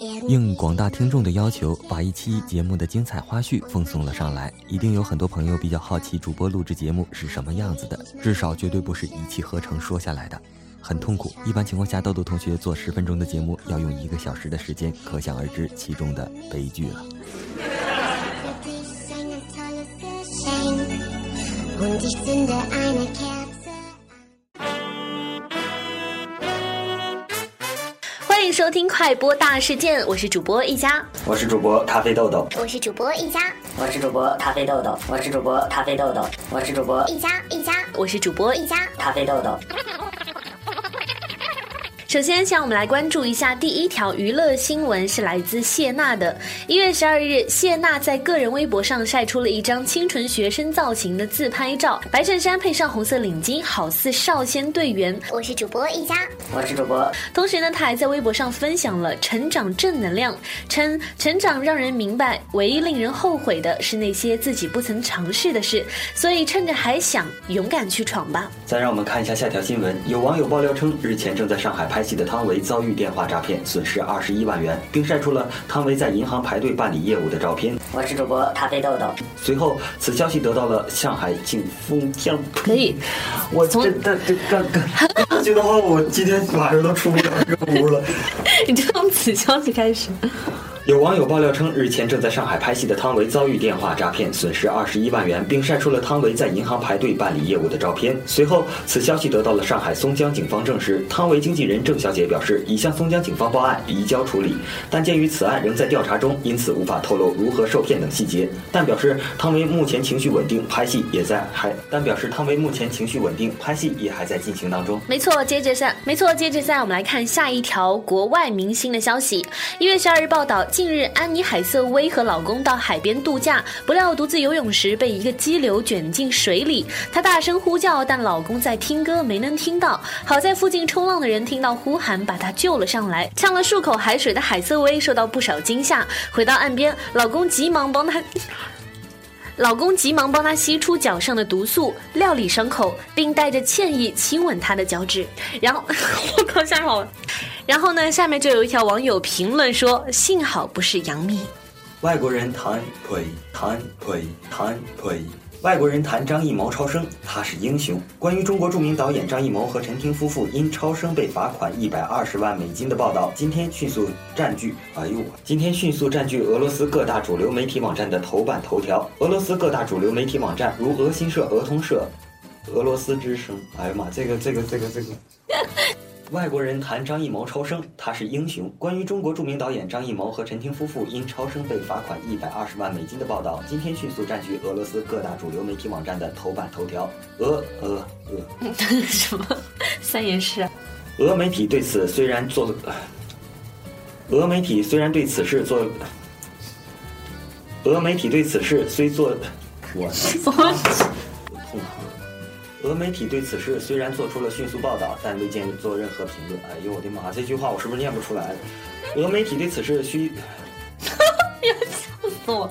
应广大听众的要求，把一期节目的精彩花絮奉送了上来。一定有很多朋友比较好奇主播录制节目是什么样子的，至少绝对不是一气呵成说下来的，很痛苦。一般情况下，豆豆同学做十分钟的节目要用一个小时的时间，可想而知其中的悲剧了。迎收听快播大事件，我是主播一家，我是主播咖啡豆豆，我是主播一家，我是主播咖啡豆豆，我是主播咖啡豆豆，我是主播一家一家，我是主播一家咖啡豆豆。首先，让我们来关注一下第一条娱乐新闻，是来自谢娜的。一月十二日，谢娜在个人微博上晒出了一张清纯学生造型的自拍照，白衬衫配上红色领巾，好似少先队员。我是主播一家，我是主播。同时呢，她还在微博上分享了成长正能量，称成长让人明白，唯一令人后悔的是那些自己不曾尝试的事。所以趁着还想，勇敢去闯吧。再让我们看一下下条新闻，有网友爆料称，日前正在上海拍。拍戏的汤唯遭遇电话诈骗，损失二十一万元，并晒出了汤唯在银行排队办理业务的照片。我是主播咖啡豆豆。随后，此消息得到了上海警方将。可以，我从这这干干，这的话，我今天晚上都出不了这个屋了。你就从此消息开始。有网友爆料称，日前正在上海拍戏的汤唯遭遇电话诈骗，损失二十一万元，并晒出了汤唯在银行排队办理业务的照片。随后，此消息得到了上海松江警方证实。汤唯经纪人郑小姐表示，已向松江警方报案，移交处理。但鉴于此案仍在调查中，因此无法透露如何受骗等细节。但表示汤唯目前情绪稳定，拍戏也在还。但表示汤唯目前情绪稳定，拍戏也还在进行当中。没错，接着下，没错，接着下，我们来看下一条国外明星的消息。一月十二日报道。近日，安妮海瑟薇和老公到海边度假，不料独自游泳时被一个激流卷进水里。她大声呼叫，但老公在听歌，没能听到。好在附近冲浪的人听到呼喊，把她救了上来。呛了数口海水的海瑟薇受到不少惊吓，回到岸边，老公急忙帮她，老公急忙帮她吸出脚上的毒素，料理伤口，并带着歉意亲吻她的脚趾。然后，我靠，吓跑了。然后呢？下面就有一条网友评论说：“幸好不是杨幂。”外国人谈腿谈腿谈腿，外国人谈张艺谋超生，他是英雄。关于中国著名导演张艺谋和陈婷夫妇因超生被罚款一百二十万美金的报道，今天迅速占据，哎呦，今天迅速占据俄罗斯各大主流媒体网站的头版头条。俄罗斯各大主流媒体网站如俄新社、俄通社、俄罗斯之声，哎呀妈，这个这个这个这个。外国人谈张艺谋超生，他是英雄。关于中国著名导演张艺谋和陈婷夫妇因超生被罚款一百二十万美金的报道，今天迅速占据俄罗斯各大主流媒体网站的头版头条。俄俄俄，什么三言诗？俄媒体对此虽然做，俄媒体虽然对此事做，俄媒体对此事虽做，我我。俄媒体对此事虽然做出了迅速报道，但未见做任何评论。哎呦我的妈！这句话我是不是念不出来？俄媒体对此事需，要笑死我！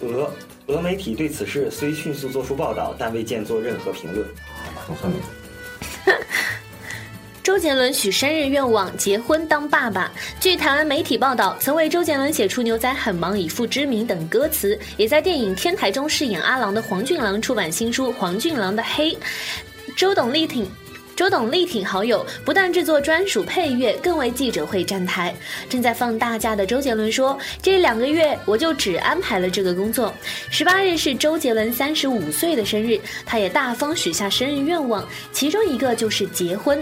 俄俄媒体对此事虽迅速做出报道，但未见做任何评论。周杰伦许生日愿望：结婚当爸爸。据台湾媒体报道，曾为周杰伦写出《牛仔很忙以父之名》等歌词，也在电影《天台》中饰演阿郎的黄俊郎出版新书《黄俊郎的黑》。周董力挺。周董力挺好友，不但制作专属配乐，更为记者会站台。正在放大假的周杰伦说：“这两个月我就只安排了这个工作。”十八日是周杰伦三十五岁的生日，他也大方许下生日愿望，其中一个就是结婚。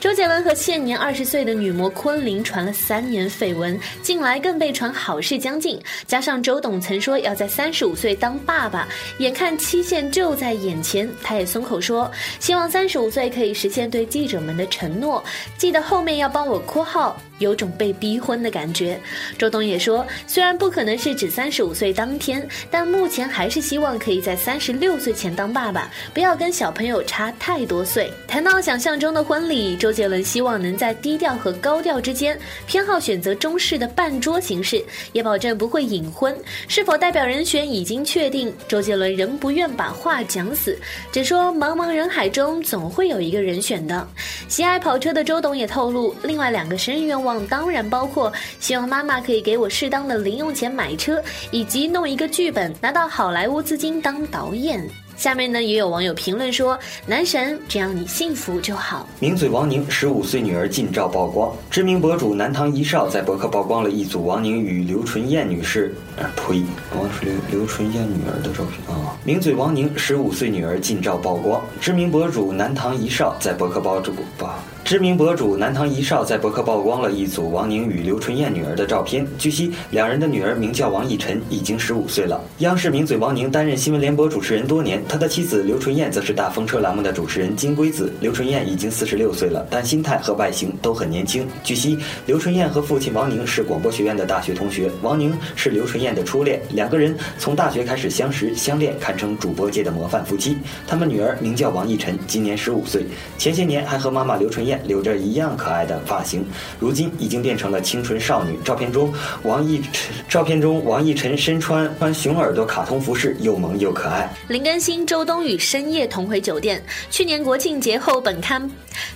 周杰伦和现年二十岁的女模昆凌传了三年绯闻，近来更被传好事将近。加上周董曾说要在三十五岁当爸爸，眼看期限就在眼前，他也松口说希望三十五岁可以实。现对记者们的承诺，记得后面要帮我括号。有种被逼婚的感觉。周董也说，虽然不可能是指三十五岁当天，但目前还是希望可以在三十六岁前当爸爸，不要跟小朋友差太多岁。谈到想象中的婚礼，周杰伦希望能在低调和高调之间，偏好选择中式的半桌形式，也保证不会隐婚。是否代表人选已经确定？周杰伦仍不愿把话讲死，只说茫茫人海中总会有一个人选的。喜爱跑车的周董也透露，另外两个生日愿望望。当然包括希望妈妈可以给我适当的零用钱买车，以及弄一个剧本拿到好莱坞资金当导演。下面呢，也有网友评论说：“男神，只要你幸福就好。”名嘴王宁十五岁女儿近照曝光，知名博主南唐一少在博客曝光了一组王宁与刘纯燕女士，啊呸，王是刘刘纯燕女儿的照片啊。名嘴王宁十五岁女儿近照曝光，知名博主南唐一少在博客曝主吧。知名博主南唐一少在博客曝光了一组王宁与刘纯燕女儿的照片。据悉，两人的女儿名叫王艺晨，已经十五岁了。央视名嘴王宁担任新闻联播主持人多年，他的妻子刘纯燕则是大风车栏目的主持人金龟子。刘纯燕已经四十六岁了，但心态和外形都很年轻。据悉，刘纯燕和父亲王宁是广播学院的大学同学，王宁是刘纯燕的初恋，两个人从大学开始相识相恋，堪称主播界的模范夫妻。他们女儿名叫王艺晨，今年十五岁，前些年还和妈妈刘纯燕。留着一样可爱的发型，如今已经变成了清纯少女。照片中，王艺照片中王艺晨身穿穿熊耳朵卡通服饰，又萌又可爱。林更新、周冬雨深夜同回酒店。去年国庆节后，本刊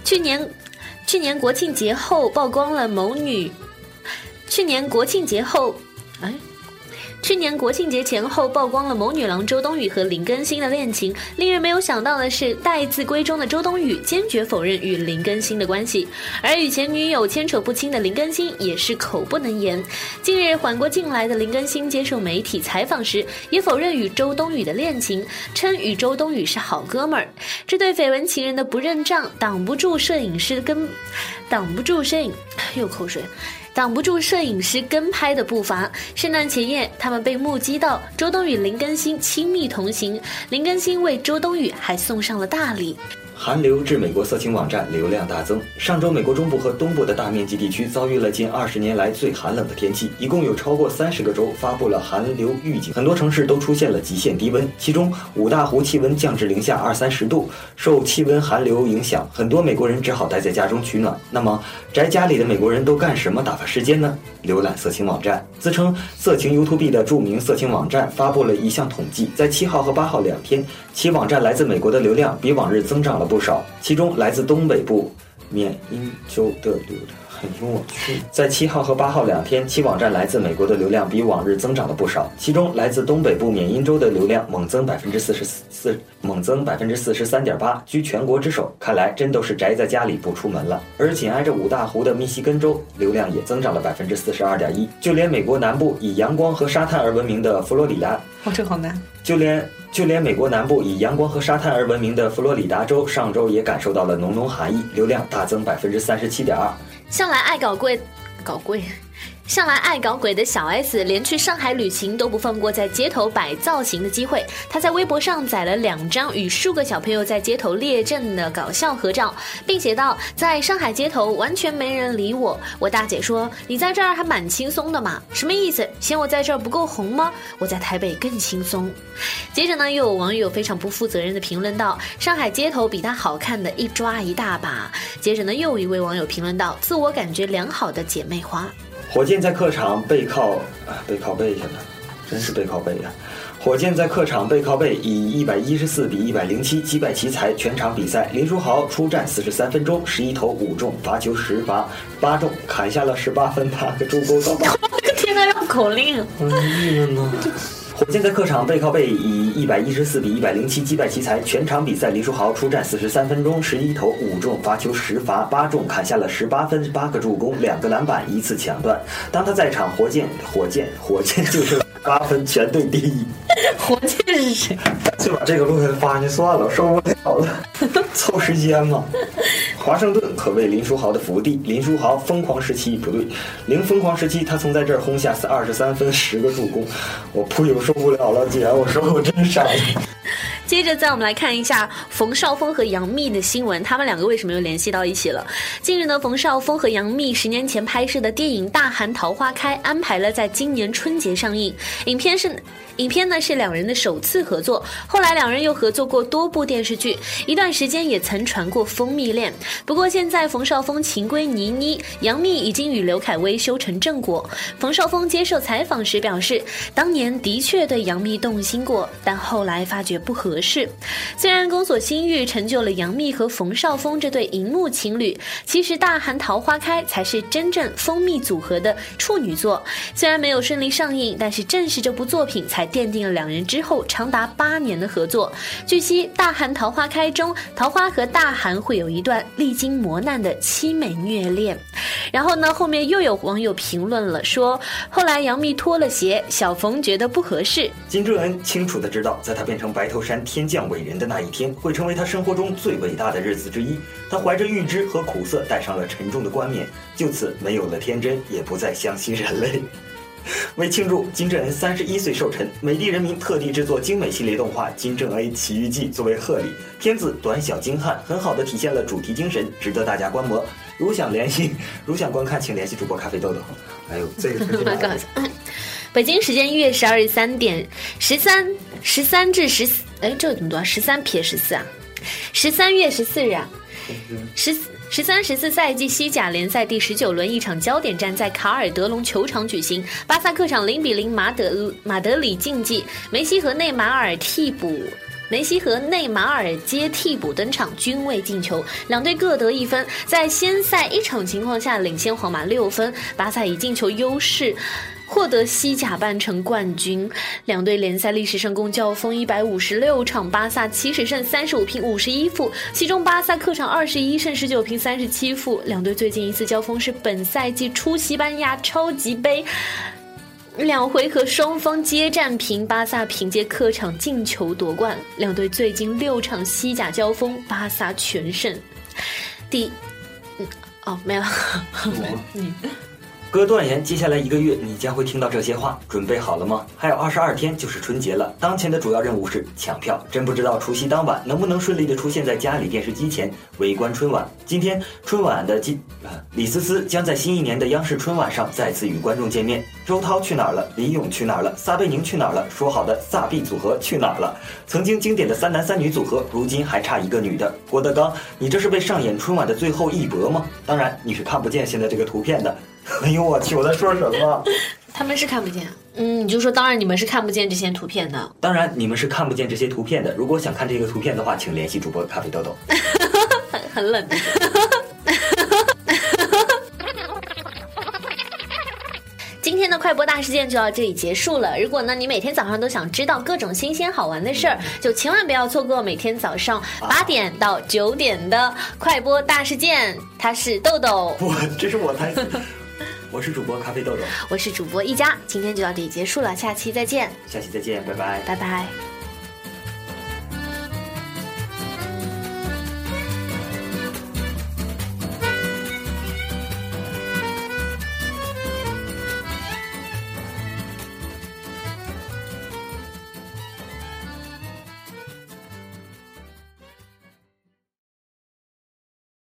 去年去年国庆节后曝光了某女。去年国庆节后，哎。去年国庆节前后曝光了某女郎周冬雨和林更新的恋情。令人没有想到的是，待字闺中的周冬雨坚决否认与林更新的关系，而与前女友牵扯不清的林更新也是口不能言。近日缓过劲来的林更新接受媒体采访时，也否认与周冬雨的恋情，称与周冬雨是好哥们儿。这对绯闻情人的不认账，挡不住摄影师跟，挡不住摄影，又口水。挡不住摄影师跟拍的步伐。圣诞前夜，他们被目击到周冬雨、林更新亲密同行，林更新为周冬雨还送上了大礼。寒流致美国色情网站流量大增。上周，美国中部和东部的大面积地区遭遇了近二十年来最寒冷的天气，一共有超过三十个州发布了寒流预警，很多城市都出现了极限低温。其中，五大湖气温降至零下二三十度。受气温寒流影响，很多美国人只好待在家中取暖。那么，宅家里的美国人都干什么打发时间呢？浏览色情网站。自称色情 YouTube 的著名色情网站发布了一项统计，在七号和八号两天，其网站来自美国的流量比往日增长了。不少，其中来自东北部缅因州的流量很有趣。在七号和八号两天，其网站来自美国的流量比往日增长了不少，其中来自东北部缅因州的流量猛增百分之四十四，猛增百分之四十三点八，居全国之首。看来真都是宅在家里不出门了。而紧挨着五大湖的密西根州流量也增长了百分之四十二点一，就连美国南部以阳光和沙滩而闻名的佛罗里达，哇，这好难。就连。就连美国南部以阳光和沙滩而闻名的佛罗里达州，上周也感受到了浓浓寒意，流量大增百分之三十七点二。向来爱搞贵，搞贵。向来爱搞鬼的小 S，连去上海旅行都不放过在街头摆造型的机会。她在微博上载了两张与数个小朋友在街头列阵的搞笑合照，并写道：“在上海街头完全没人理我。我大姐说你在这儿还蛮轻松的嘛，什么意思？嫌我在这儿不够红吗？我在台北更轻松。”接着呢，又有网友非常不负责任的评论道：“上海街头比她好看的一抓一大把。”接着呢，又一位网友评论道：“自我感觉良好的姐妹花。”火箭在客场背靠啊背靠背去了，真是背靠背呀！火箭在客场背靠背，以一百一十四比一百零七击败奇才。全场比赛，林书豪出战四十三分钟，十一投五中，罚球十罚八中，砍下了十八分，八个助攻。我的 天呐，绕口令！郁闷呐。火箭在客场背靠背以一百一十四比一百零七击败奇才。全场比赛，林书豪出战四十三分钟，十一投五中，罚球十罚八中，砍下了十八分、八个助攻、两个篮板、一次抢断。当他在场，火箭火箭火箭就是八分，全队第一。火箭是谁？就把这个录下来发上去算了，受不了了，凑时间嘛。华盛顿可谓林书豪的福地。林书豪疯狂时期不对，零疯狂时期，他曾在这儿轰下二十三分、十个助攻。我扑友受不了了，姐，我说我真傻。接着，再我们来看一下冯绍峰和杨幂的新闻，他们两个为什么又联系到一起了？近日呢，冯绍峰和杨幂十年前拍摄的电影《大韩桃花开》安排了在今年春节上映。影片是。影片呢是两人的首次合作，后来两人又合作过多部电视剧，一段时间也曾传过蜂蜜恋。不过现在冯绍峰情归倪妮，杨幂已经与刘恺威修成正果。冯绍峰接受采访时表示，当年的确对杨幂动心过，但后来发觉不合合适。虽然宫锁心玉成就了杨幂和冯绍峰这对荧幕情侣，其实《大韩桃花开》才是真正蜂蜜组合的处女作。虽然没有顺利上映，但是正是这部作品才奠定了两人之后长达八年的合作。据悉，《大韩桃花开》中，桃花和大韩会有一段历经磨难的凄美虐恋。然后呢，后面又有网友评论了，说后来杨幂脱了鞋，小冯觉得不合适。金正恩清楚的知道，在他变成白头山天降伟人的那一天，会成为他生活中最伟大的日子之一。他怀着预知和苦涩，戴上了沉重的冠冕，就此没有了天真，也不再相信人类。为庆祝金正恩三十一岁寿辰，美帝人民特地制作精美系列动画《金正恩奇遇记》作为贺礼。片子短小精悍，很好的体现了主题精神，值得大家观摩。如想联系，如想观看，请联系主播咖啡豆豆。哎呦，这个 北京时间一月十二日三点十三十三至十四，哎，这怎么读啊？十三撇十四啊？十三月十四日啊？十十三十四赛季西甲联赛第十九轮一场焦点战在卡尔德隆球场举行，巴萨客场零比零马德马德里竞技，梅西和内马尔替补。梅西和内马尔接替补登场，均未进球，两队各得一分。在先赛一场情况下，领先皇马六分，巴萨以进球优势获得西甲半程冠军。两队联赛历史上共交锋一百五十六场，巴萨七十胜三十五平五十一负，其中巴萨客场二十一胜十九平三十七负。两队最近一次交锋是本赛季初西班牙超级杯。两回合双方皆战平，巴萨凭借客场进球夺冠。两队最近六场西甲交锋，巴萨全胜。第，嗯，哦，没了。嗯。哥断言，接下来一个月你将会听到这些话，准备好了吗？还有二十二天就是春节了，当前的主要任务是抢票。真不知道除夕当晚能不能顺利的出现在家里电视机前围观春晚。今天春晚的今，李思思将在新一年的央视春晚上再次与观众见面。周涛去哪儿了？李咏去哪儿了？撒贝宁去哪儿了？说好的撒币组合去哪儿了？曾经经典的三男三女组合，如今还差一个女的。郭德纲，你这是被上演春晚的最后一搏吗？当然，你是看不见现在这个图片的。哎呦我去！我在说什么？他们是看不见。嗯，你就说，当然你们是看不见这些图片的。当然你们是看不见这些图片的。如果想看这个图片的话，请联系主播咖啡豆豆。很 很冷。今天的快播大事件就到这里结束了。如果呢，你每天早上都想知道各种新鲜好玩的事儿，就千万不要错过每天早上八点到九点的快播大事件。他是豆豆，我这是我台词，我是主播咖啡豆豆，我是主播一家。今天就到这里结束了，下期再见，下期再见，拜拜，拜拜。